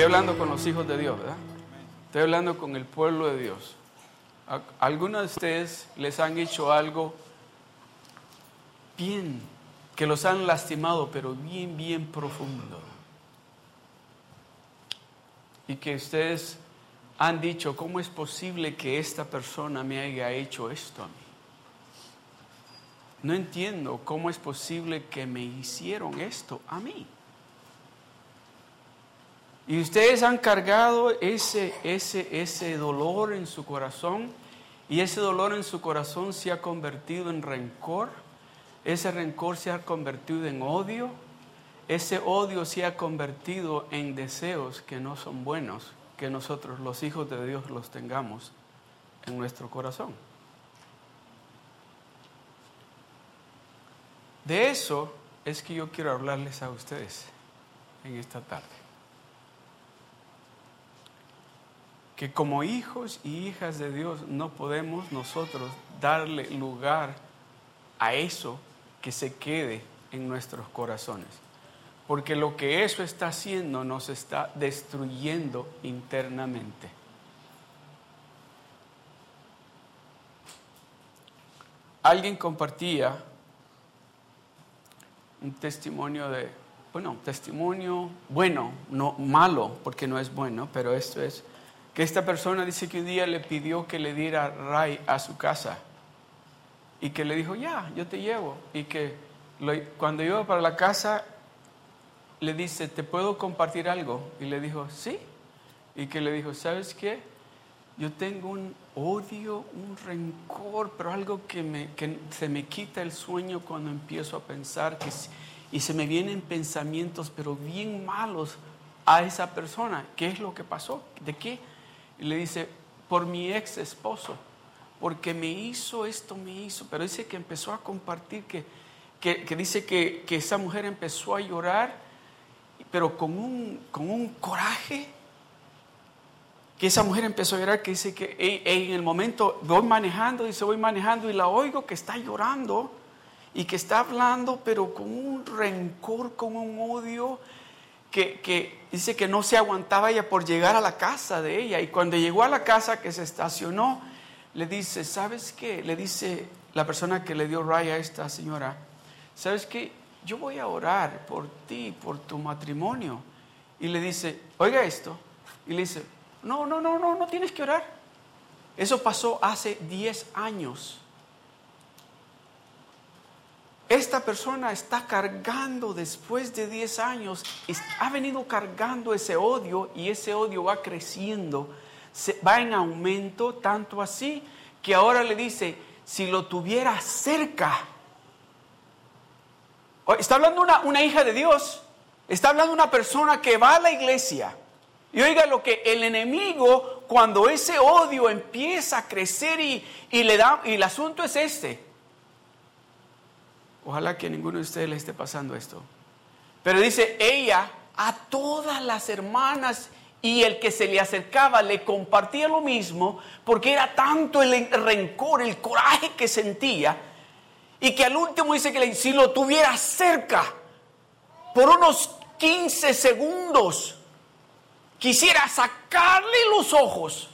Estoy hablando con los hijos de Dios, ¿verdad? Estoy hablando con el pueblo de Dios. ¿Algunos de ustedes les han hecho algo bien, que los han lastimado, pero bien, bien profundo? Y que ustedes han dicho, ¿cómo es posible que esta persona me haya hecho esto a mí? No entiendo cómo es posible que me hicieron esto a mí. Y ustedes han cargado ese, ese, ese dolor en su corazón y ese dolor en su corazón se ha convertido en rencor, ese rencor se ha convertido en odio, ese odio se ha convertido en deseos que no son buenos, que nosotros los hijos de Dios los tengamos en nuestro corazón. De eso es que yo quiero hablarles a ustedes en esta tarde. Que como hijos y hijas de Dios no podemos nosotros darle lugar a eso que se quede en nuestros corazones. Porque lo que eso está haciendo nos está destruyendo internamente. Alguien compartía un testimonio de, bueno, testimonio bueno, no malo, porque no es bueno, pero esto es esta persona dice que un día le pidió que le diera ray a su casa y que le dijo, ya, yo te llevo. Y que cuando iba para la casa le dice, ¿te puedo compartir algo? Y le dijo, sí. Y que le dijo, ¿sabes qué? Yo tengo un odio, un rencor, pero algo que, me, que se me quita el sueño cuando empiezo a pensar que, y se me vienen pensamientos, pero bien malos a esa persona. ¿Qué es lo que pasó? ¿De qué? Y le dice, por mi ex esposo, porque me hizo esto, me hizo, pero dice que empezó a compartir, que, que, dice que, que, esa mujer empezó a llorar, pero con un, con un coraje, que esa mujer empezó a llorar, que dice que en el momento voy manejando, dice, voy manejando y la oigo que está llorando y que está hablando, pero con un rencor, con un odio, que, dice que no se aguantaba ella por llegar a la casa de ella. Y cuando llegó a la casa que se estacionó, le dice, ¿sabes qué? Le dice la persona que le dio raya a esta señora, ¿sabes qué? Yo voy a orar por ti, por tu matrimonio. Y le dice, oiga esto. Y le dice, no, no, no, no, no tienes que orar. Eso pasó hace 10 años. Esta persona está cargando después de 10 años, ha venido cargando ese odio y ese odio va creciendo, va en aumento, tanto así que ahora le dice, si lo tuviera cerca, está hablando una, una hija de Dios, está hablando una persona que va a la iglesia. Y oiga lo que el enemigo, cuando ese odio empieza a crecer y, y le da, y el asunto es este, Ojalá que ninguno de ustedes le esté pasando esto. Pero dice, ella a todas las hermanas y el que se le acercaba le compartía lo mismo porque era tanto el rencor, el coraje que sentía y que al último dice que si lo tuviera cerca por unos 15 segundos quisiera sacarle los ojos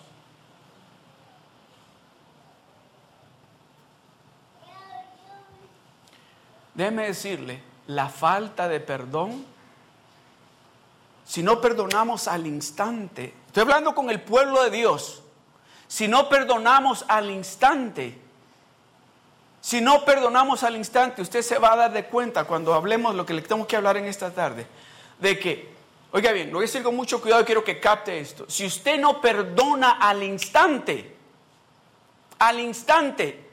déjeme decirle, la falta de perdón, si no perdonamos al instante, estoy hablando con el pueblo de Dios, si no perdonamos al instante, si no perdonamos al instante, usted se va a dar de cuenta cuando hablemos lo que le tengo que hablar en esta tarde, de que, oiga bien, lo voy a decir con mucho cuidado y quiero que capte esto, si usted no perdona al instante, al instante,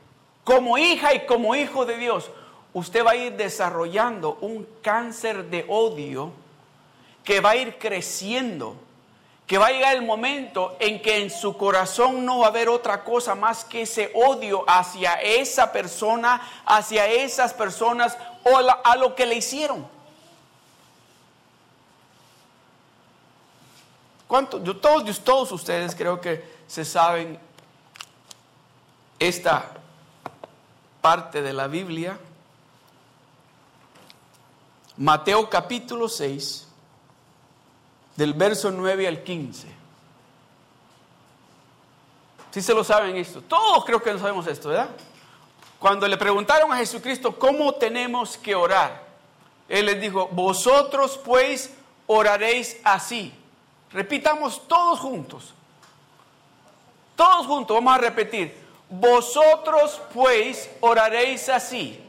como hija y como hijo de Dios, usted va a ir desarrollando un cáncer de odio que va a ir creciendo, que va a llegar el momento en que en su corazón no va a haber otra cosa más que ese odio hacia esa persona, hacia esas personas o a lo que le hicieron. ¿Cuánto? todos, todos ustedes creo que se saben esta parte de la Biblia. Mateo capítulo 6, del verso 9 al 15. Si se lo saben esto, todos creo que lo sabemos esto, ¿verdad? Cuando le preguntaron a Jesucristo cómo tenemos que orar, Él les dijo, vosotros pues oraréis así. Repitamos todos juntos. Todos juntos, vamos a repetir. Vosotros pues oraréis así.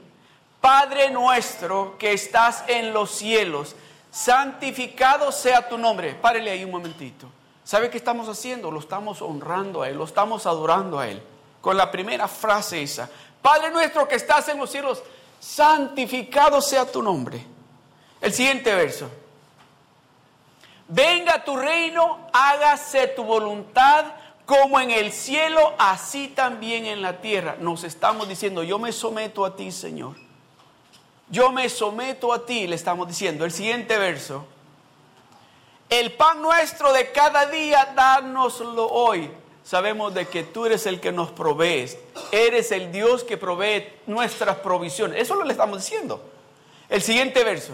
Padre nuestro que estás en los cielos, santificado sea tu nombre. Párele ahí un momentito. ¿Sabe qué estamos haciendo? Lo estamos honrando a Él, lo estamos adorando a Él. Con la primera frase esa. Padre nuestro que estás en los cielos, santificado sea tu nombre. El siguiente verso. Venga tu reino, hágase tu voluntad como en el cielo, así también en la tierra. Nos estamos diciendo, yo me someto a ti, Señor. Yo me someto a ti, le estamos diciendo. El siguiente verso. El pan nuestro de cada día, dánoslo hoy. Sabemos de que tú eres el que nos provees. Eres el Dios que provee nuestras provisiones. Eso lo le estamos diciendo. El siguiente verso.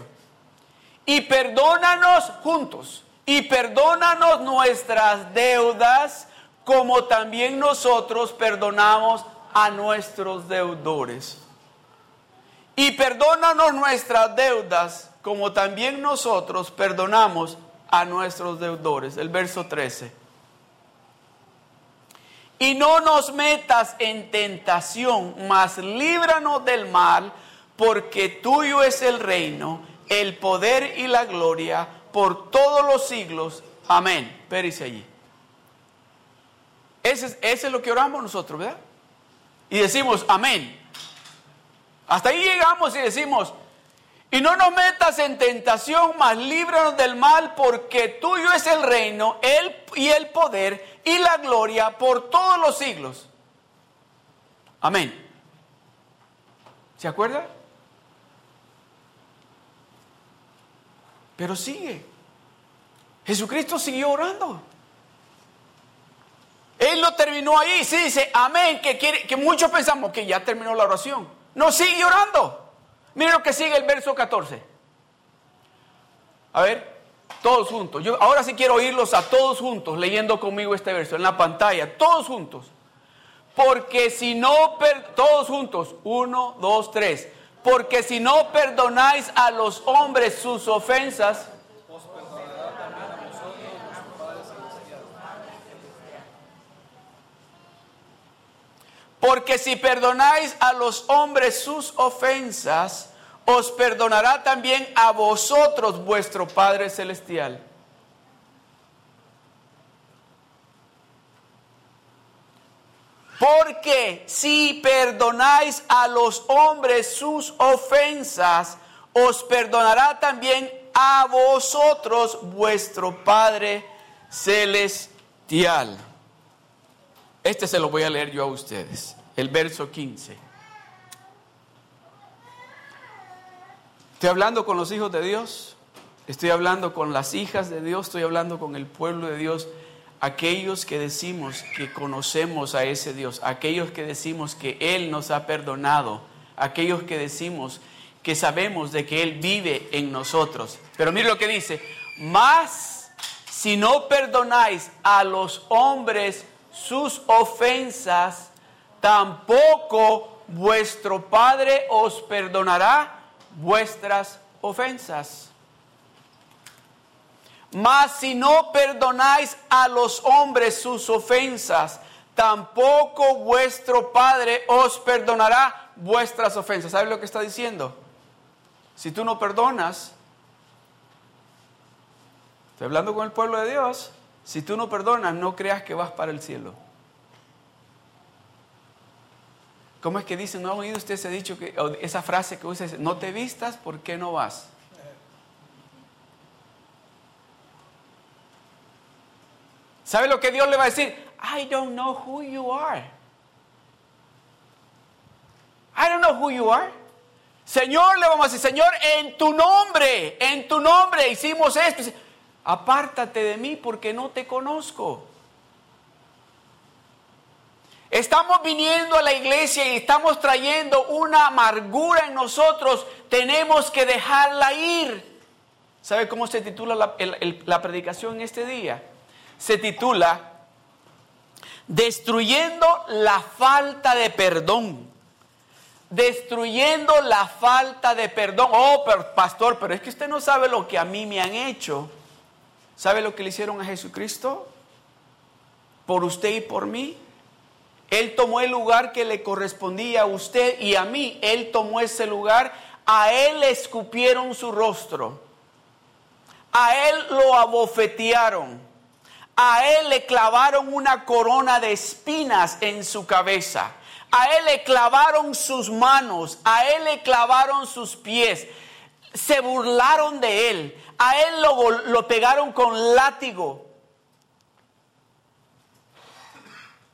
Y perdónanos juntos. Y perdónanos nuestras deudas como también nosotros perdonamos a nuestros deudores. Y perdónanos nuestras deudas, como también nosotros perdonamos a nuestros deudores. El verso 13. Y no nos metas en tentación, mas líbranos del mal, porque tuyo es el reino, el poder y la gloria por todos los siglos. Amén. Pérese allí. Ese, es lo que oramos nosotros, ¿verdad? Y decimos, amén. Hasta ahí llegamos y decimos, y no nos metas en tentación, mas líbranos del mal, porque tuyo es el reino, el, y el poder y la gloria por todos los siglos. Amén. ¿Se acuerda? Pero sigue. Jesucristo siguió orando. Él lo terminó ahí, sí dice, amén, que muchos pensamos que ya terminó la oración. No, sigue orando. Miren lo que sigue el verso 14. A ver, todos juntos. Yo ahora sí quiero oírlos a todos juntos leyendo conmigo este verso en la pantalla, todos juntos. Porque si no, todos juntos, uno, dos, tres. Porque si no perdonáis a los hombres sus ofensas, Porque si perdonáis a los hombres sus ofensas, os perdonará también a vosotros vuestro Padre Celestial. Porque si perdonáis a los hombres sus ofensas, os perdonará también a vosotros vuestro Padre Celestial. Este se lo voy a leer yo a ustedes, el verso 15. Estoy hablando con los hijos de Dios, estoy hablando con las hijas de Dios, estoy hablando con el pueblo de Dios, aquellos que decimos que conocemos a ese Dios, aquellos que decimos que Él nos ha perdonado, aquellos que decimos que sabemos de que Él vive en nosotros. Pero mire lo que dice, más si no perdonáis a los hombres sus ofensas, tampoco vuestro Padre os perdonará vuestras ofensas. Mas si no perdonáis a los hombres sus ofensas, tampoco vuestro Padre os perdonará vuestras ofensas. ¿Sabe lo que está diciendo? Si tú no perdonas, estoy hablando con el pueblo de Dios, si tú no perdonas, no creas que vas para el cielo. ¿Cómo es que dicen? ¿No ha oído usted ese dicho, que, esa frase que usa? No te vistas, ¿por qué no vas? ¿Sabe lo que Dios le va a decir? I don't know who you are. I don't know who you are. Señor, le vamos a decir, Señor, en tu nombre, en tu nombre hicimos esto apártate de mí porque no te conozco. Estamos viniendo a la iglesia y estamos trayendo una amargura en nosotros. Tenemos que dejarla ir. ¿Sabe cómo se titula la, la predicación este día? Se titula Destruyendo la falta de perdón. Destruyendo la falta de perdón. Oh, pastor, pero es que usted no sabe lo que a mí me han hecho. ¿Sabe lo que le hicieron a Jesucristo? Por usted y por mí. Él tomó el lugar que le correspondía a usted y a mí. Él tomó ese lugar. A él le escupieron su rostro. A él lo abofetearon. A él le clavaron una corona de espinas en su cabeza. A él le clavaron sus manos. A él le clavaron sus pies. Se burlaron de él. A él lo, lo pegaron con látigo.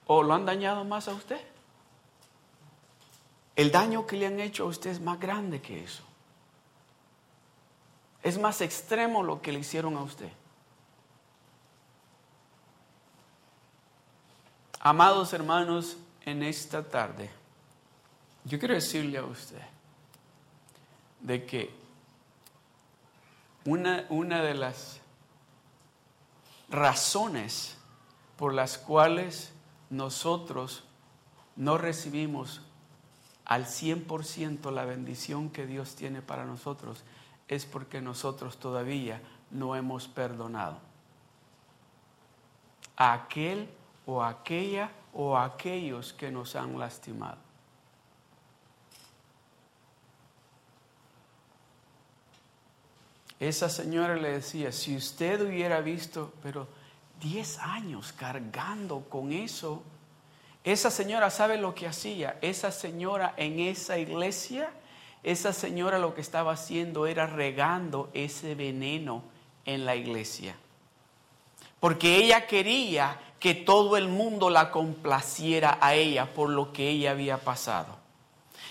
¿O lo han dañado más a usted? El daño que le han hecho a usted es más grande que eso. Es más extremo lo que le hicieron a usted. Amados hermanos, en esta tarde, yo quiero decirle a usted de que una, una de las razones por las cuales nosotros no recibimos al 100% la bendición que Dios tiene para nosotros, es porque nosotros todavía no hemos perdonado a aquel o aquella o aquellos que nos han lastimado. Esa señora le decía, si usted hubiera visto, pero 10 años cargando con eso. Esa señora sabe lo que hacía. Esa señora en esa iglesia, esa señora lo que estaba haciendo era regando ese veneno en la iglesia. Porque ella quería que todo el mundo la complaciera a ella por lo que ella había pasado.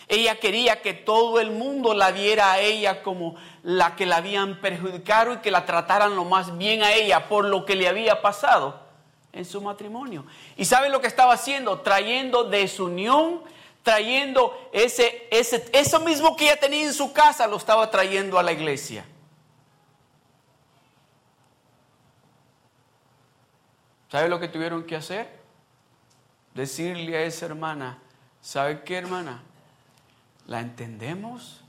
Ella quería que todo el mundo la viera a ella como la que la habían perjudicado y que la trataran lo más bien a ella por lo que le había pasado en su matrimonio. ¿Y sabe lo que estaba haciendo? Trayendo desunión, trayendo ese, ese, eso mismo que ella tenía en su casa, lo estaba trayendo a la iglesia. ¿Sabe lo que tuvieron que hacer? Decirle a esa hermana, ¿sabe qué hermana? La entendemos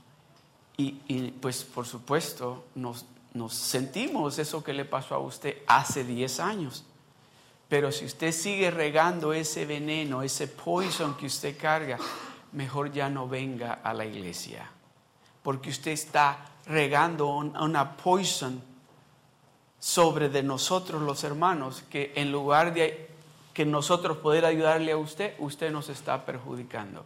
y, pues por supuesto nos, nos sentimos eso que le pasó a usted hace 10 años. Pero si usted sigue regando ese veneno, ese poison que usted carga, mejor ya no venga a la iglesia. Porque usted está regando una poison sobre de nosotros los hermanos, que en lugar de que nosotros poder ayudarle a usted, usted nos está perjudicando.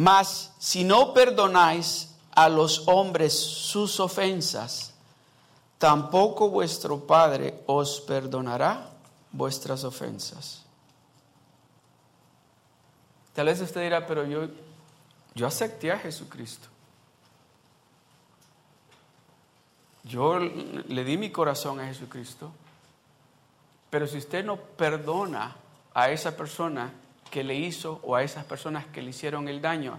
Mas si no perdonáis a los hombres sus ofensas, tampoco vuestro Padre os perdonará vuestras ofensas. Tal vez usted dirá, pero yo, yo acepté a Jesucristo. Yo le di mi corazón a Jesucristo. Pero si usted no perdona a esa persona que le hizo o a esas personas que le hicieron el daño.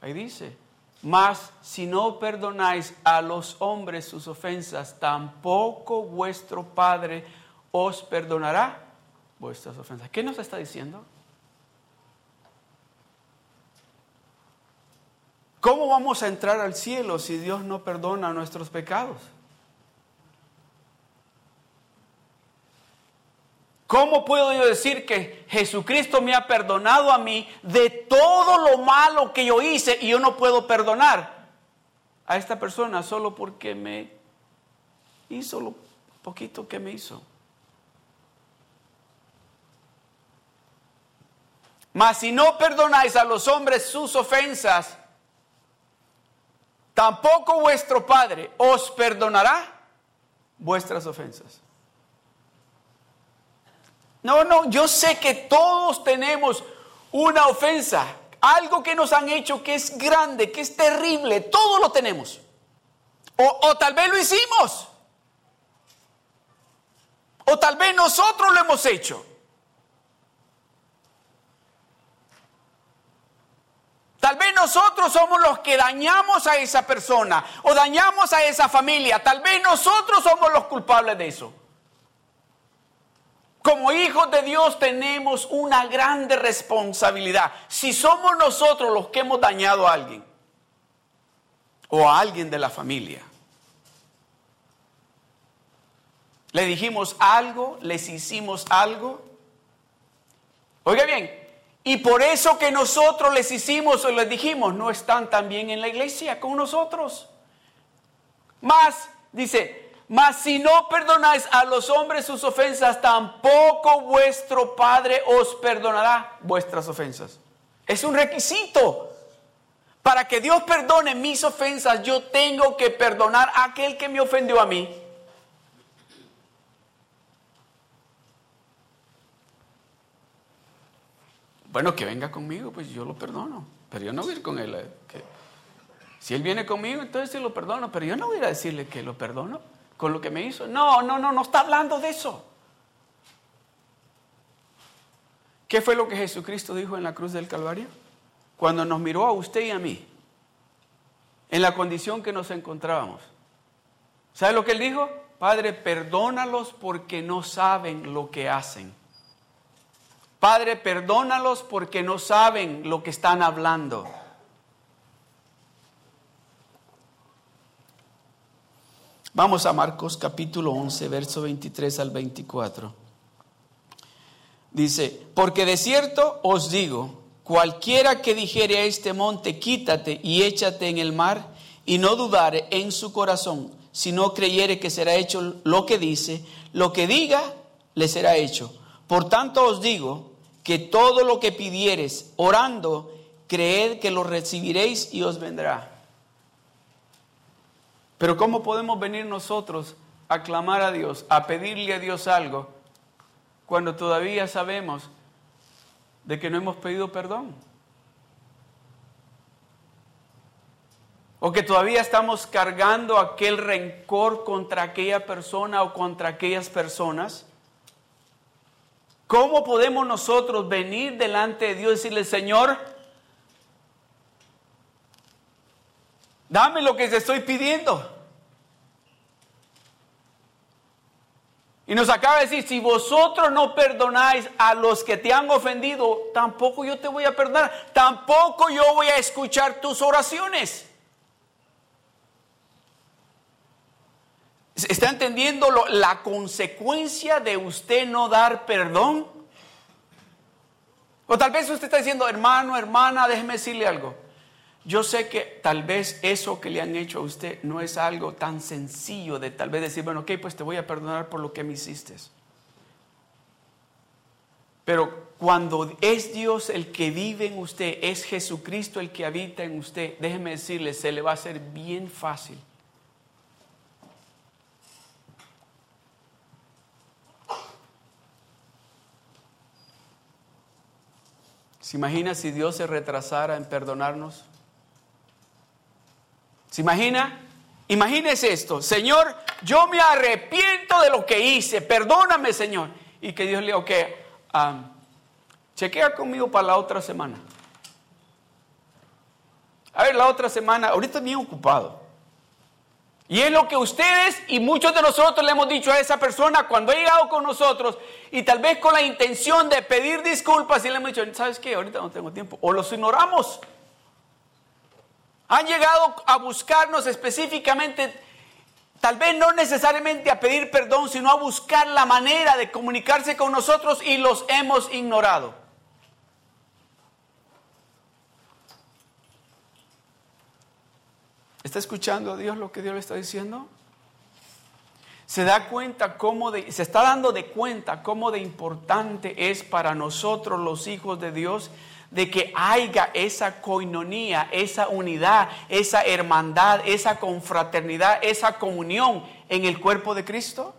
Ahí dice, mas si no perdonáis a los hombres sus ofensas, tampoco vuestro Padre os perdonará vuestras ofensas. ¿Qué nos está diciendo? ¿Cómo vamos a entrar al cielo si Dios no perdona nuestros pecados? ¿Cómo puedo yo decir que Jesucristo me ha perdonado a mí de todo lo malo que yo hice y yo no puedo perdonar a esta persona solo porque me hizo lo poquito que me hizo? Mas si no perdonáis a los hombres sus ofensas, tampoco vuestro Padre os perdonará vuestras ofensas. No, no, yo sé que todos tenemos una ofensa, algo que nos han hecho que es grande, que es terrible, todos lo tenemos. O, o tal vez lo hicimos. O tal vez nosotros lo hemos hecho. Tal vez nosotros somos los que dañamos a esa persona o dañamos a esa familia. Tal vez nosotros somos los culpables de eso. Como hijos de Dios tenemos una grande responsabilidad. Si somos nosotros los que hemos dañado a alguien o a alguien de la familia, le dijimos algo, les hicimos algo. Oiga bien, y por eso que nosotros les hicimos o les dijimos, no están también en la iglesia con nosotros. Más, dice, mas si no perdonáis a los hombres sus ofensas, tampoco vuestro Padre os perdonará vuestras ofensas. Es un requisito. Para que Dios perdone mis ofensas, yo tengo que perdonar a aquel que me ofendió a mí. Bueno, que venga conmigo, pues yo lo perdono. Pero yo no voy a ir con él. Eh, si él viene conmigo, entonces sí lo perdono. Pero yo no voy a decirle que lo perdono con lo que me hizo. No, no, no, no está hablando de eso. ¿Qué fue lo que Jesucristo dijo en la cruz del Calvario? Cuando nos miró a usted y a mí, en la condición que nos encontrábamos. ¿Sabe lo que él dijo? Padre, perdónalos porque no saben lo que hacen. Padre, perdónalos porque no saben lo que están hablando. Vamos a Marcos capítulo 11, verso 23 al 24. Dice, porque de cierto os digo, cualquiera que dijere a este monte, quítate y échate en el mar, y no dudare en su corazón, si no creyere que será hecho lo que dice, lo que diga le será hecho. Por tanto os digo, que todo lo que pidieres orando, creed que lo recibiréis y os vendrá. Pero ¿cómo podemos venir nosotros a clamar a Dios, a pedirle a Dios algo, cuando todavía sabemos de que no hemos pedido perdón? O que todavía estamos cargando aquel rencor contra aquella persona o contra aquellas personas. ¿Cómo podemos nosotros venir delante de Dios y decirle, Señor, dame lo que te estoy pidiendo? Y nos acaba de decir, si vosotros no perdonáis a los que te han ofendido, tampoco yo te voy a perdonar, tampoco yo voy a escuchar tus oraciones. ¿Está entendiendo la consecuencia de usted no dar perdón? O tal vez usted está diciendo, hermano, hermana, déjeme decirle algo. Yo sé que tal vez eso que le han hecho a usted no es algo tan sencillo de tal vez decir, bueno, ok, pues te voy a perdonar por lo que me hiciste. Pero cuando es Dios el que vive en usted, es Jesucristo el que habita en usted, déjeme decirle, se le va a hacer bien fácil ¿Se imagina si Dios se retrasara en perdonarnos? ¿Se imagina? Imagínese esto, Señor, yo me arrepiento de lo que hice, perdóname, Señor. Y que Dios le diga, ok, chequea conmigo para la otra semana. A ver, la otra semana, ahorita bien ocupado. Y es lo que ustedes y muchos de nosotros le hemos dicho a esa persona cuando ha llegado con nosotros y tal vez con la intención de pedir disculpas y le hemos dicho, ¿sabes qué? Ahorita no tengo tiempo. O los ignoramos. Han llegado a buscarnos específicamente, tal vez no necesariamente a pedir perdón, sino a buscar la manera de comunicarse con nosotros y los hemos ignorado. ¿Está escuchando a Dios lo que Dios le está diciendo? Se da cuenta cómo de, se está dando de cuenta cómo de importante es para nosotros los hijos de Dios de que haya esa coinonía, esa unidad, esa hermandad, esa confraternidad, esa comunión en el cuerpo de Cristo.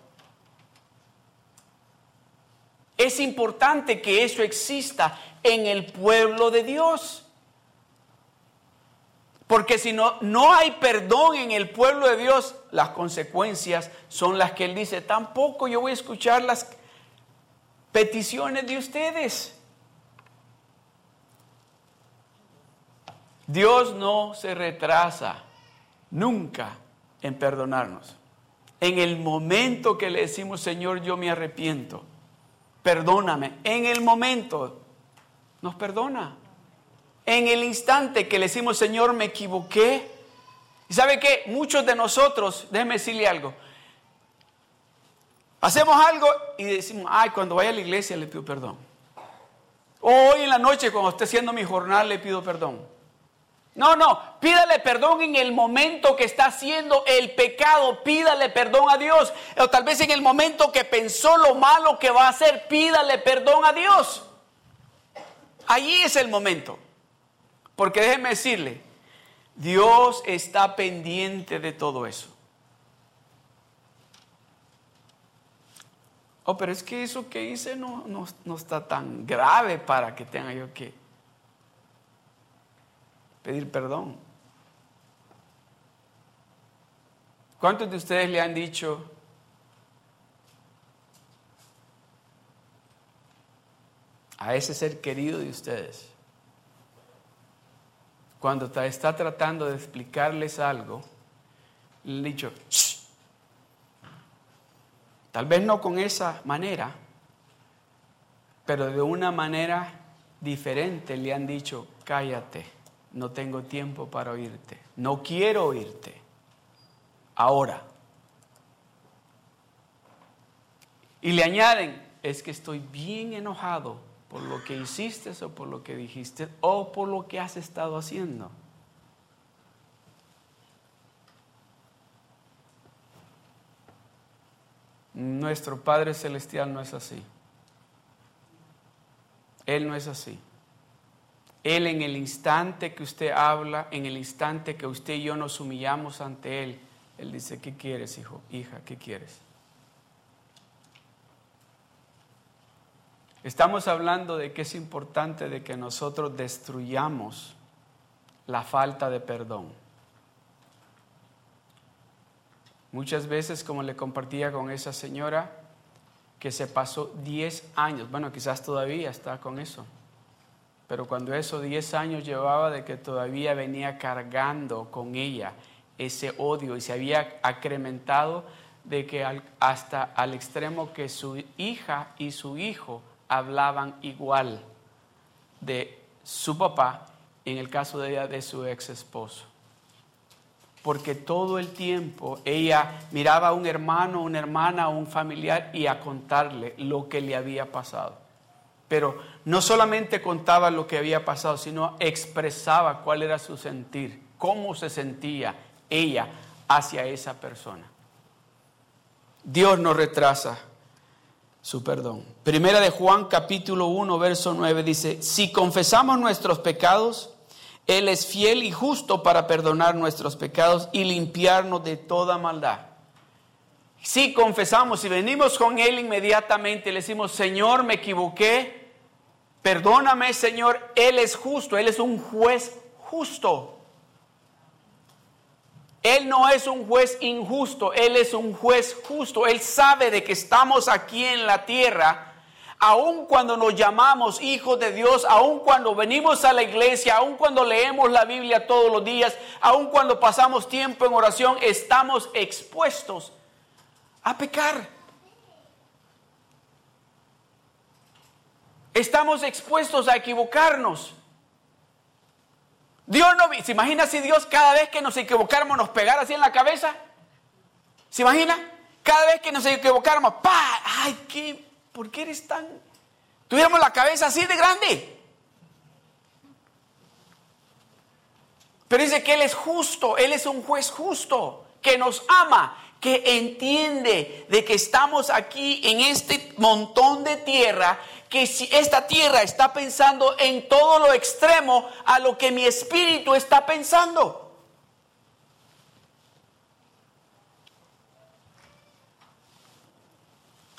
Es importante que eso exista en el pueblo de Dios. Porque si no, no hay perdón en el pueblo de Dios, las consecuencias son las que Él dice, tampoco yo voy a escuchar las peticiones de ustedes. Dios no se retrasa nunca en perdonarnos. En el momento que le decimos, Señor, yo me arrepiento, perdóname, en el momento nos perdona. En el instante que le decimos, Señor, me equivoqué. ¿Y sabe qué? Muchos de nosotros, déjeme decirle algo, hacemos algo y decimos, ay, cuando vaya a la iglesia le pido perdón. O hoy en la noche, cuando esté haciendo mi jornal, le pido perdón. No, no, pídale perdón en el momento que está haciendo el pecado, pídale perdón a Dios. O tal vez en el momento que pensó lo malo que va a hacer, pídale perdón a Dios. Allí es el momento. Porque déjeme decirle, Dios está pendiente de todo eso. Oh, pero es que eso que hice no, no, está tan grave para que tenga yo que pedir perdón. ¿Cuántos de ustedes le han dicho, a ese ser querido de ustedes, cuando está tratando de explicarles algo, le han dicho, Tal vez no con esa manera, pero de una manera diferente le han dicho, cállate, no tengo tiempo para oírte, no quiero oírte, ahora. Y le añaden, es que estoy bien enojado por lo que hiciste o por lo que dijiste o por lo que has estado haciendo. Nuestro Padre Celestial no es así. Él no es así. Él en el instante que usted habla, en el instante que usted y yo nos humillamos ante Él, Él dice, ¿qué quieres, hijo? Hija, ¿qué quieres? Estamos hablando de que es importante de que nosotros destruyamos la falta de perdón. Muchas veces, como le compartía con esa señora, que se pasó 10 años, bueno, quizás todavía está con eso, pero cuando esos 10 años llevaba de que todavía venía cargando con ella ese odio y se había acrementado de que hasta al extremo que su hija y su hijo hablaban igual de su papá, en el caso de ella, de su ex esposo porque todo el tiempo ella miraba a un hermano, una hermana, un familiar y a contarle lo que le había pasado. Pero no solamente contaba lo que había pasado, sino expresaba cuál era su sentir, cómo se sentía ella hacia esa persona. Dios nos retrasa su perdón. Primera de Juan capítulo 1, verso 9 dice, si confesamos nuestros pecados, él es fiel y justo para perdonar nuestros pecados y limpiarnos de toda maldad. Si confesamos y venimos con Él inmediatamente, le decimos, Señor, me equivoqué, perdóname, Señor, Él es justo, Él es un juez justo. Él no es un juez injusto, Él es un juez justo. Él sabe de que estamos aquí en la tierra. Aun cuando nos llamamos hijos de Dios, aun cuando venimos a la iglesia, aun cuando leemos la Biblia todos los días, aun cuando pasamos tiempo en oración, estamos expuestos a pecar. Estamos expuestos a equivocarnos. Dios no, ¿se imagina si Dios cada vez que nos equivocáramos nos pegara así en la cabeza? ¿Se imagina? Cada vez que nos equivocáramos, ¡pa! ¡Ay, qué ¿por qué eres tan... Tuviéramos la cabeza así de grande. Pero dice que Él es justo, Él es un juez justo, que nos ama, que entiende de que estamos aquí en este montón de tierra, que si esta tierra está pensando en todo lo extremo a lo que mi espíritu está pensando.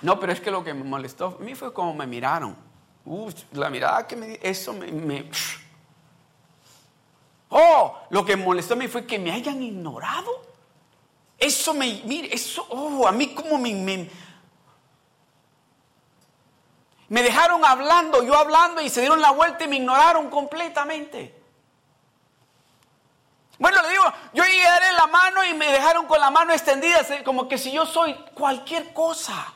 No, pero es que lo que me molestó a mí fue como me miraron. La mirada que me eso me, Oh, lo que me molestó a mí fue que me hayan ignorado. Eso me, mire, eso, oh, a mí como me, me, me dejaron hablando, yo hablando y se dieron la vuelta y me ignoraron completamente. Bueno, le digo, yo llegué a darle la mano y me dejaron con la mano extendida, como que si yo soy cualquier cosa.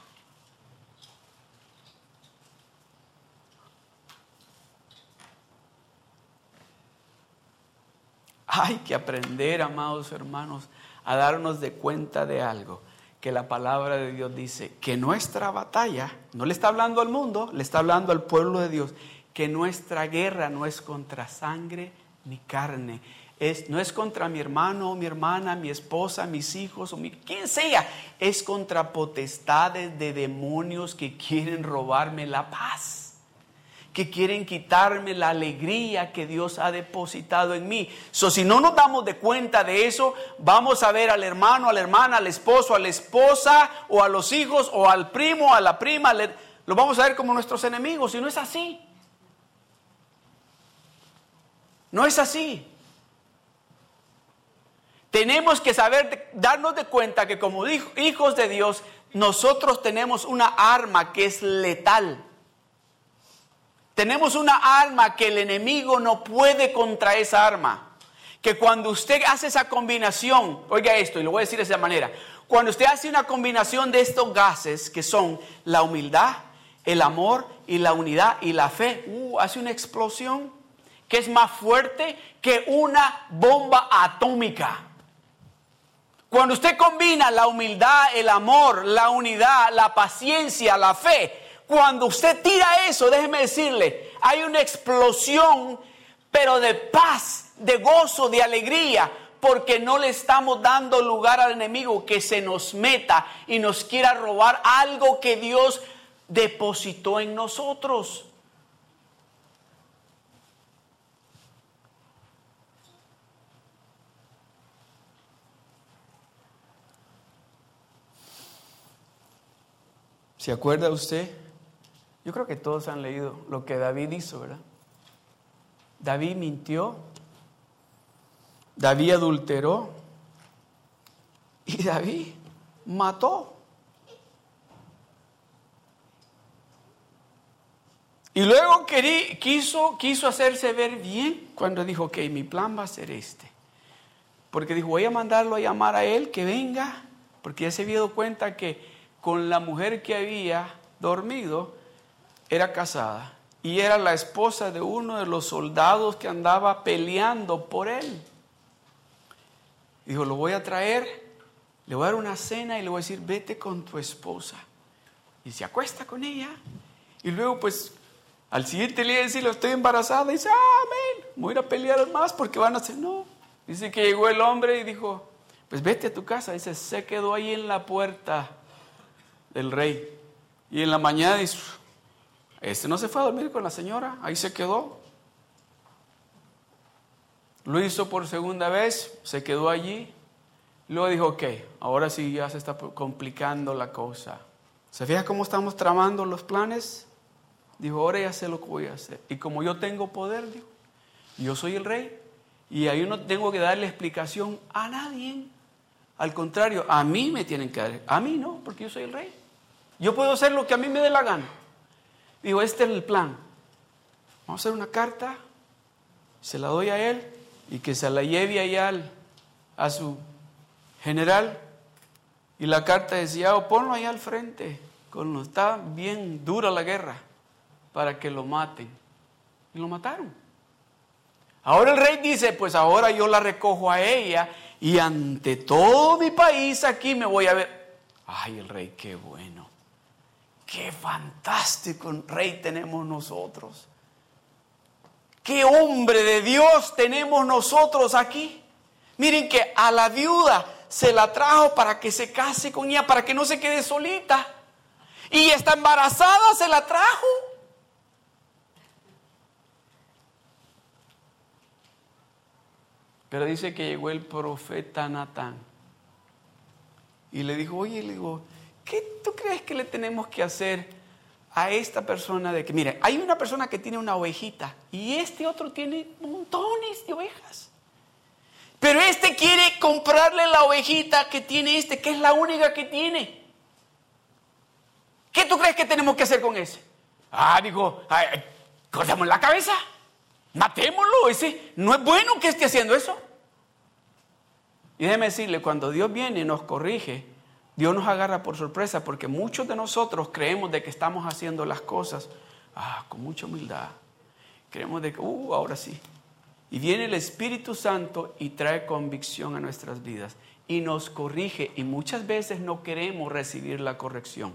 Hay que aprender, amados hermanos, a darnos de cuenta de algo, que la palabra de Dios dice, que nuestra batalla, no le está hablando al mundo, le está hablando al pueblo de Dios, que nuestra guerra no es contra sangre ni carne, es, no es contra mi hermano mi hermana, mi esposa, mis hijos o mi, quien sea, es contra potestades de demonios que quieren robarme la paz que quieren quitarme la alegría que Dios ha depositado en mí. Si no nos damos de cuenta de eso, vamos a ver al hermano, a la hermana, al esposo, a la esposa, o a los hijos, o al primo, a la prima, lo vamos a ver como nuestros enemigos, y no es así. No es así. Tenemos que saber, darnos de cuenta que como hijos de Dios, nosotros tenemos una arma que es letal. Tenemos una arma que el enemigo no puede contra esa arma. Que cuando usted hace esa combinación, oiga esto, y lo voy a decir de esa manera, cuando usted hace una combinación de estos gases que son la humildad, el amor y la unidad y la fe, uh, hace una explosión que es más fuerte que una bomba atómica. Cuando usted combina la humildad, el amor, la unidad, la paciencia, la fe, cuando usted tira eso, déjeme decirle, hay una explosión, pero de paz, de gozo, de alegría, porque no le estamos dando lugar al enemigo que se nos meta y nos quiera robar algo que Dios depositó en nosotros. ¿Se acuerda usted yo creo que todos han leído lo que David hizo, ¿verdad? David mintió, David adulteró y David mató. Y luego quiso, hacerse ver bien cuando dijo, ok, mi plan va a ser este. Porque dijo, voy a mandarlo a llamar a él, que venga, porque ya se había dado cuenta que con la mujer que había dormido, era casada y era la esposa de uno de los soldados que andaba peleando por él. Dijo, lo voy a traer, le voy a dar una cena y le voy a decir, vete con tu esposa. Y se acuesta con ella. Y luego pues al siguiente día decirle, estoy embarazada. Y dice, ah, amén, voy a ir a pelear más porque van a hacer, no. Dice que llegó el hombre y dijo, pues vete a tu casa. Dice, se quedó ahí en la puerta del rey. Y en la mañana dice, este no se fue a dormir con la señora, ahí se quedó. Lo hizo por segunda vez, se quedó allí. Luego dijo, ok, ahora sí ya se está complicando la cosa. ¿Se fija cómo estamos tramando los planes? Dijo, ahora ya sé lo que voy a hacer. Y como yo tengo poder, dijo, yo soy el rey. Y ahí no tengo que darle explicación a nadie. Al contrario, a mí me tienen que dar. A mí no, porque yo soy el rey. Yo puedo hacer lo que a mí me dé la gana. Digo, este es el plan. Vamos a hacer una carta, se la doy a él y que se la lleve allá a su general. Y la carta decía, oh, ponlo ahí al frente, cuando está bien dura la guerra, para que lo maten. Y lo mataron. Ahora el rey dice, pues ahora yo la recojo a ella y ante todo mi país aquí me voy a ver. Ay, el rey, qué bueno. Qué fantástico rey tenemos nosotros. Qué hombre de Dios tenemos nosotros aquí. Miren que a la viuda se la trajo para que se case con ella, para que no se quede solita. Y está embarazada se la trajo. Pero dice que llegó el profeta Natán y le dijo, oye, le digo, ¿qué tú crees que le tenemos que hacer a esta persona de que, mire, hay una persona que tiene una ovejita y este otro tiene montones de ovejas? Pero este quiere comprarle la ovejita que tiene este, que es la única que tiene. ¿Qué tú crees que tenemos que hacer con ese? Ah, dijo, cortamos la cabeza, matémoslo, ese no es bueno que esté haciendo eso. Y déjeme decirle, cuando Dios viene y nos corrige, Dios nos agarra por sorpresa porque muchos de nosotros creemos de que estamos haciendo las cosas ah, con mucha humildad. Creemos de que, uh, ahora sí. Y viene el Espíritu Santo y trae convicción a nuestras vidas y nos corrige y muchas veces no queremos recibir la corrección.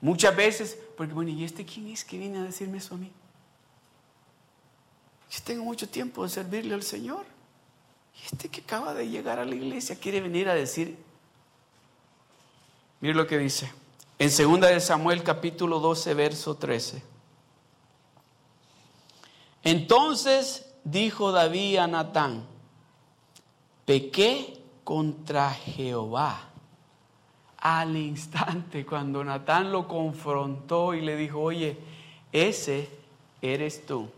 Muchas veces, porque bueno, ¿y este quién es que viene a decirme eso a mí? Yo tengo mucho tiempo de servirle al Señor. Y este que acaba de llegar a la iglesia quiere venir a decir Mire lo que dice. En 2 de Samuel capítulo 12, verso 13. Entonces dijo David a Natán, pequé contra Jehová. Al instante, cuando Natán lo confrontó y le dijo, oye, ese eres tú.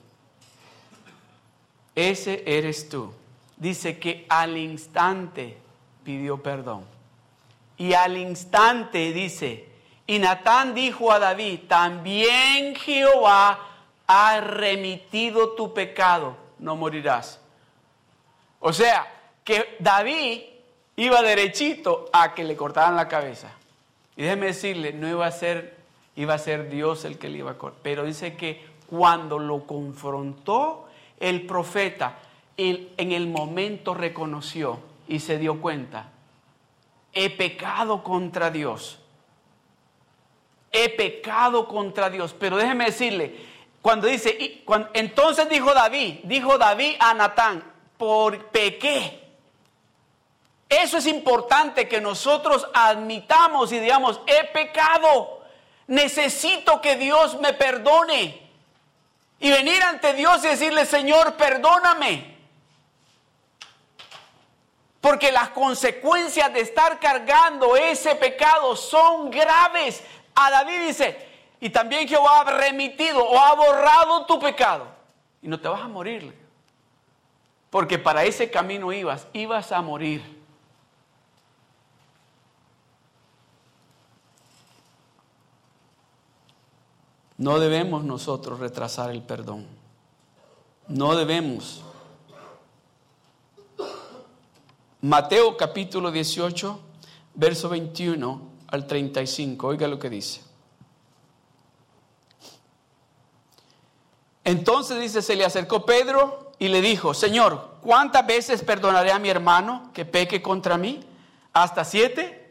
Ese eres tú. Dice que al instante pidió perdón. Y al instante dice, y Natán dijo a David, también Jehová ha remitido tu pecado, no morirás. O sea, que David iba derechito a que le cortaran la cabeza. Y déjeme decirle, no iba a ser, iba a ser Dios el que le iba a cortar. Pero dice que cuando lo confrontó el profeta, en el momento reconoció y se dio cuenta he pecado contra Dios. He pecado contra Dios. Pero déjeme decirle, cuando dice, entonces dijo David, dijo David a Natán, por pequé. Eso es importante que nosotros admitamos y digamos, he pecado, necesito que Dios me perdone. Y venir ante Dios y decirle, Señor, perdóname. Porque las consecuencias de estar cargando ese pecado son graves. A David dice, y también Jehová ha remitido o ha borrado tu pecado. Y no te vas a morir. Porque para ese camino ibas, ibas a morir. No debemos nosotros retrasar el perdón. No debemos. Mateo capítulo 18, verso 21 al 35. Oiga lo que dice. Entonces dice, se le acercó Pedro y le dijo, Señor, ¿cuántas veces perdonaré a mi hermano que peque contra mí? ¿Hasta siete?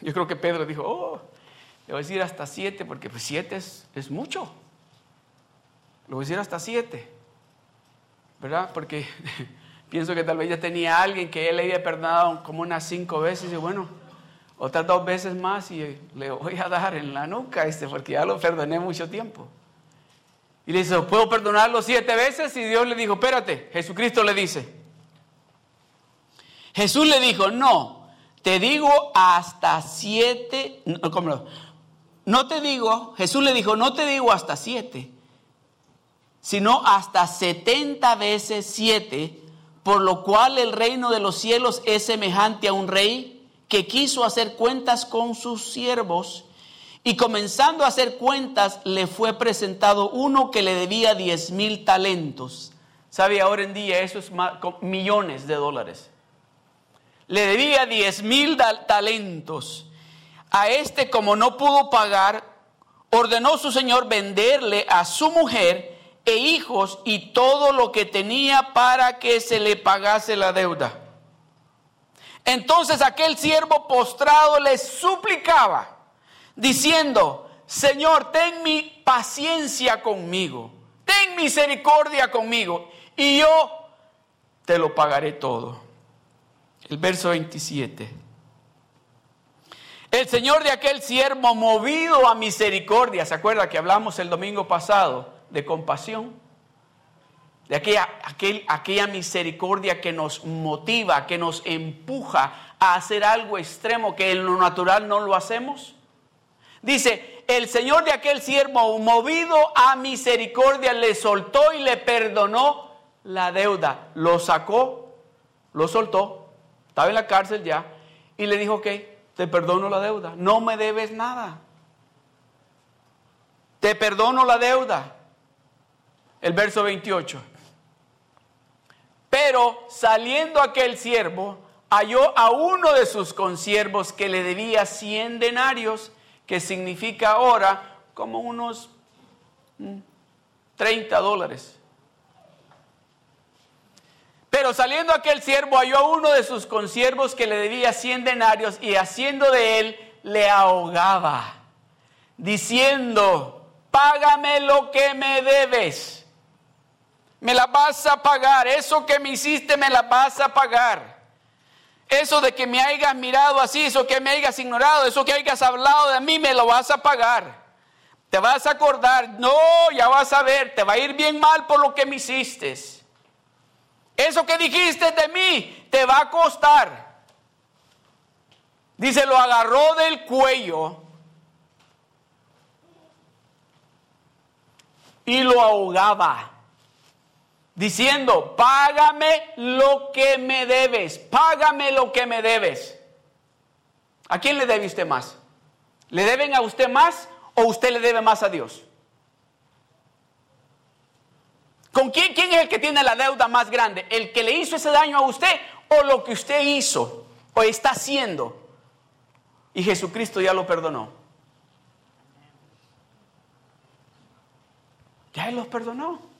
Yo creo que Pedro dijo, oh, le voy a decir hasta siete porque pues siete es, es mucho. Le voy a decir hasta siete. ¿Verdad? Porque Pienso que tal vez ya tenía alguien que él le había perdonado como unas cinco veces y bueno, otras dos veces más y le voy a dar en la nuca este porque ya lo perdoné mucho tiempo. Y le dice, ¿puedo perdonarlo siete veces? Y Dios le dijo, espérate, Jesucristo le dice. Jesús le dijo, no, te digo hasta siete, no, ¿cómo no te digo, Jesús le dijo, no te digo hasta siete, sino hasta setenta veces siete por lo cual el reino de los cielos es semejante a un rey que quiso hacer cuentas con sus siervos y comenzando a hacer cuentas le fue presentado uno que le debía diez mil talentos. ¿Sabe? Ahora en día eso es millones de dólares. Le debía diez mil talentos. A este como no pudo pagar, ordenó su señor venderle a su mujer e hijos y todo lo que tenía para que se le pagase la deuda. Entonces aquel siervo postrado le suplicaba, diciendo, Señor, ten mi paciencia conmigo, ten misericordia conmigo, y yo te lo pagaré todo. El verso 27. El Señor de aquel siervo, movido a misericordia, ¿se acuerda que hablamos el domingo pasado? De compasión, de aquella, aquella misericordia que nos motiva, que nos empuja a hacer algo extremo que en lo natural no lo hacemos. Dice, el Señor de aquel siervo, movido a misericordia, le soltó y le perdonó la deuda. Lo sacó, lo soltó, estaba en la cárcel ya, y le dijo que te perdono la deuda, no me debes nada. Te perdono la deuda el verso 28. Pero saliendo aquel siervo, halló a uno de sus consiervos que le debía 100 denarios, que significa ahora como unos 30 mm, dólares. Pero saliendo aquel siervo halló a uno de sus consiervos que le debía 100 denarios y haciendo de él le ahogaba, diciendo, págame lo que me debes me la vas a pagar. Eso que me hiciste, me la vas a pagar. Eso de que me hayas mirado así, eso que me hayas ignorado, eso que hayas hablado de mí, me lo vas a pagar. Te vas a acordar, no, ya vas a ver, te va a ir bien mal por lo que me hiciste. Eso que dijiste de mí, te va a costar. Dice, lo agarró del cuello y lo ahogaba diciendo, págame lo que me debes, págame lo que me debes. ¿A quién le debe usted más? ¿Le deben a usted más o usted le debe más a Dios? ¿Con quién, quién es el que tiene la deuda más grande? ¿El que le hizo ese daño a usted o lo que usted hizo o está haciendo? Y Jesucristo ya lo perdonó. Ya Él los perdonó.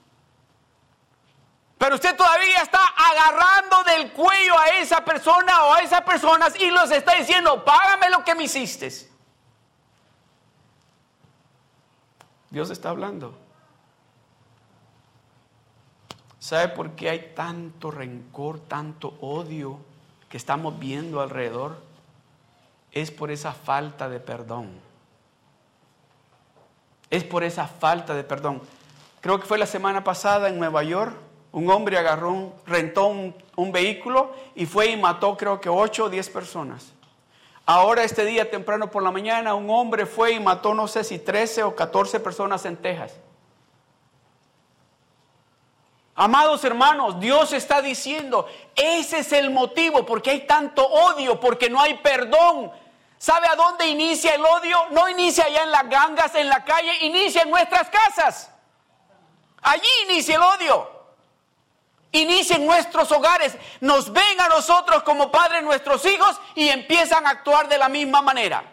Pero usted todavía está agarrando del cuello a esa persona o a esas personas y los está diciendo, págame lo que me hiciste. Dios está hablando. ¿Sabe por qué hay tanto rencor, tanto odio que estamos viendo alrededor? Es por esa falta de perdón. Es por esa falta de perdón. Creo que fue la semana pasada en Nueva York un hombre agarró, rentó un, vehículo y fue y mató creo que 8 o 10 personas. Ahora este día temprano por la mañana un hombre fue y mató no sé si 13 o 14 personas en Texas. Amados hermanos, Dios está diciendo, ese es el motivo, porque hay tanto odio, porque no hay perdón. ¿Sabe a dónde inicia el odio? No inicia allá en las gangas, en la calle, inicia en nuestras casas. Allí inicia el odio inicia en nuestros hogares, nos ven a nosotros como padres nuestros hijos y empiezan a actuar de la misma manera.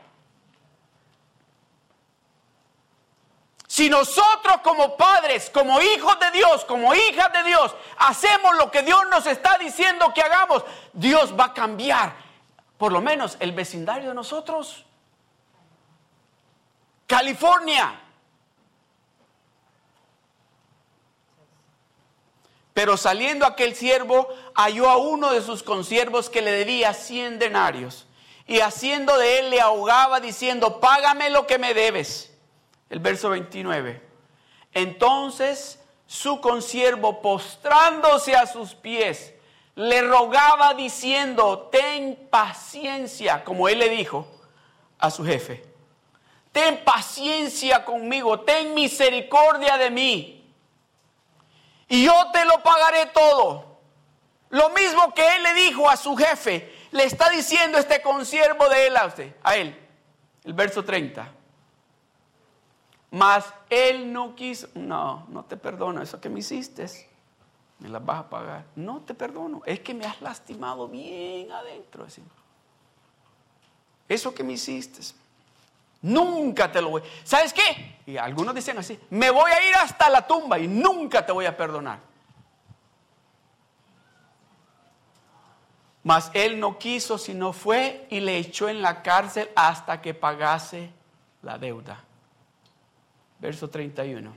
Si nosotros como padres, como hijos de Dios, como hijas de Dios, hacemos lo que Dios nos está diciendo que hagamos, Dios va a cambiar por lo menos el vecindario de nosotros. California, Pero saliendo aquel siervo, halló a uno de sus consiervos que le debía cien denarios. Y haciendo de él le ahogaba diciendo, págame lo que me debes. El verso 29. Entonces su consiervo, postrándose a sus pies, le rogaba diciendo, ten paciencia, como él le dijo a su jefe. Ten paciencia conmigo, ten misericordia de mí y yo te lo pagaré todo. Lo mismo que él le dijo a su jefe, le está diciendo este consiervo de él a usted, a él. El verso 30. Mas él no quiso, no, no te perdono, eso que me hiciste, me las vas a pagar. No te perdono, es que me has lastimado bien adentro. Eso que me hiciste, Nunca te lo voy. ¿Sabes qué? Y algunos dicen así, me voy a ir hasta la tumba y nunca te voy a perdonar. Mas él no quiso, sino fue y le echó en la cárcel hasta que pagase la deuda. Verso 31.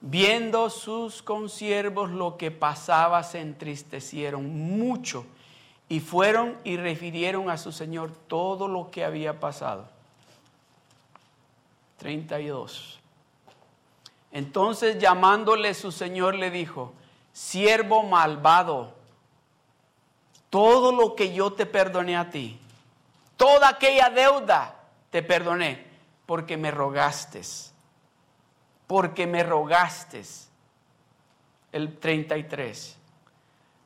Viendo sus consiervos lo que pasaba, se entristecieron mucho y fueron y refirieron a su Señor todo lo que había pasado. 32. Entonces llamándole su Señor le dijo, siervo malvado, todo lo que yo te perdoné a ti, toda aquella deuda te perdoné, porque me rogaste, porque me rogaste. El 33.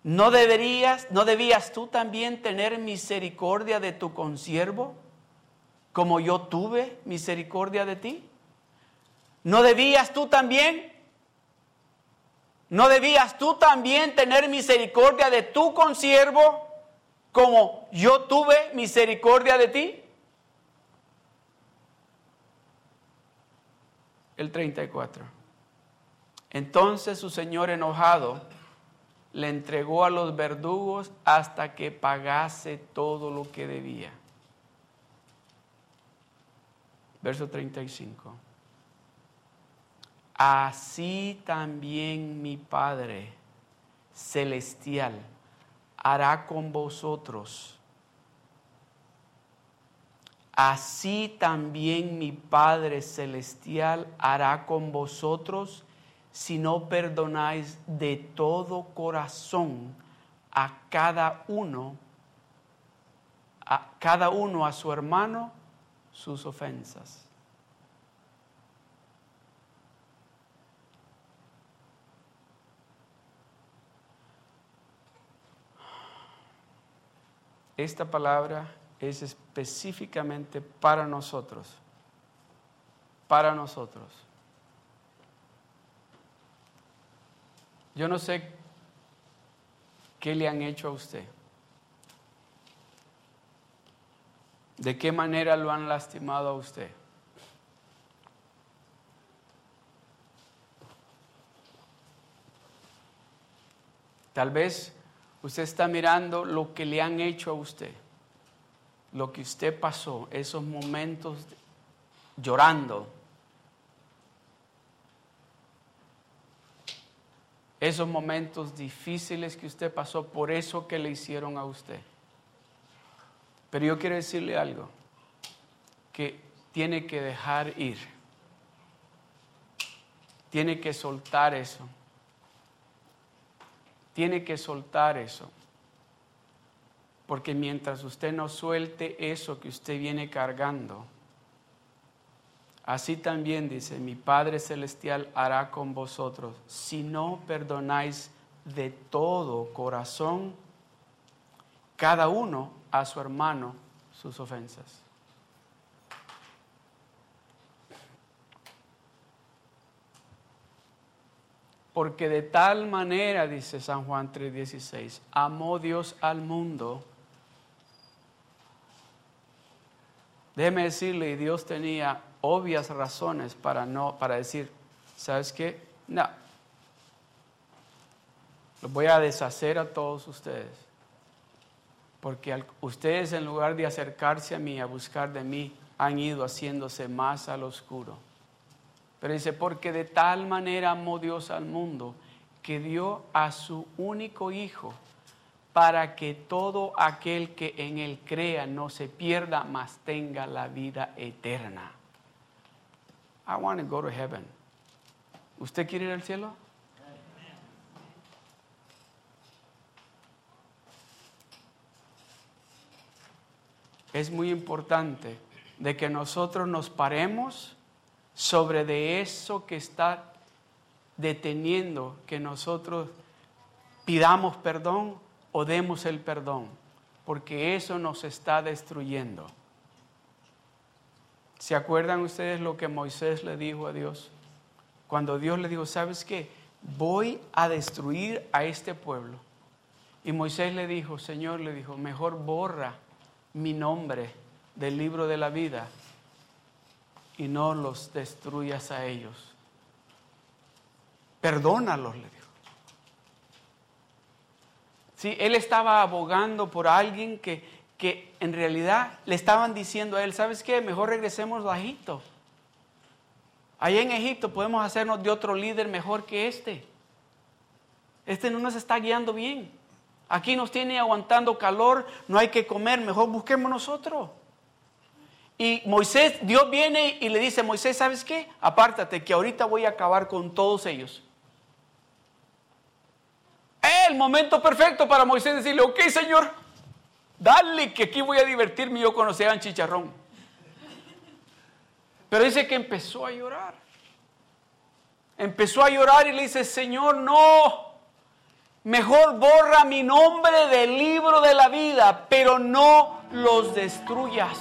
¿No deberías, no debías tú también tener misericordia de tu consiervo, como yo tuve misericordia de ti? ¿No debías tú también ¿No debías tú también tener misericordia de tu consiervo como yo tuve misericordia de ti? El 34. Entonces su señor enojado le entregó a los verdugos hasta que pagase todo lo que debía. Verso 35. Así también mi Padre celestial hará con vosotros. Así también mi Padre celestial hará con vosotros si no perdonáis de todo corazón a cada uno, a cada uno a su hermano sus ofensas. Esta palabra es específicamente para nosotros, para nosotros. Yo no sé qué le han hecho a usted. ¿De qué manera lo han lastimado a usted? Tal vez usted está mirando lo que le han hecho a usted, lo que usted pasó, esos momentos llorando, esos momentos difíciles que usted pasó por eso que le hicieron a usted. Pero yo quiero decirle algo, que tiene que dejar ir, tiene que soltar eso, tiene que soltar eso. Porque mientras usted no suelte eso que usted viene cargando, Así también dice, mi Padre Celestial hará con vosotros, si no perdonáis de todo corazón, cada uno a su hermano sus ofensas. Porque de tal manera, dice San Juan 3:16, amó Dios al mundo. Déjeme decirle, Dios tenía obvias razones para no, para decir, ¿sabes qué? No. Los voy a deshacer a todos ustedes. Porque ustedes en lugar de acercarse a mí, a buscar de mí, han ido haciéndose más al oscuro. Pero dice, porque de tal manera amó Dios al mundo que dio a su único Hijo para que todo aquel que en él crea no se pierda, mas tenga la vida eterna. I want to go to heaven. ¿Usted quiere ir al cielo? Es muy importante de que nosotros nos paremos sobre de eso que está deteniendo que nosotros pidamos perdón o demos el perdón, porque eso nos está destruyendo. ¿Se acuerdan ustedes lo que Moisés le dijo a Dios? Cuando Dios le dijo, ¿sabes qué? Voy a destruir a este pueblo. Y Moisés le dijo, Señor, le dijo, mejor borra mi nombre del libro de la vida y no los destruyas a ellos. Perdónalos, le dijo. Sí, él estaba abogando por alguien que que en realidad le estaban diciendo a él, ¿sabes qué? Mejor regresemos a Egipto. Allá en Egipto podemos hacernos de otro líder mejor que este. Este no nos está guiando bien. Aquí nos tiene aguantando calor, no hay que comer, mejor busquemos nosotros. Y Moisés, Dios viene y le dice, Moisés, ¿sabes qué? Apártate, que ahorita voy a acabar con todos ellos. El momento perfecto para Moisés decirle, ok, Señor, Dale que aquí voy a divertirme. Yo conocía a chicharrón. Pero dice que empezó a llorar. Empezó a llorar y le dice, Señor, no. Mejor borra mi nombre del libro de la vida, pero no los destruyas.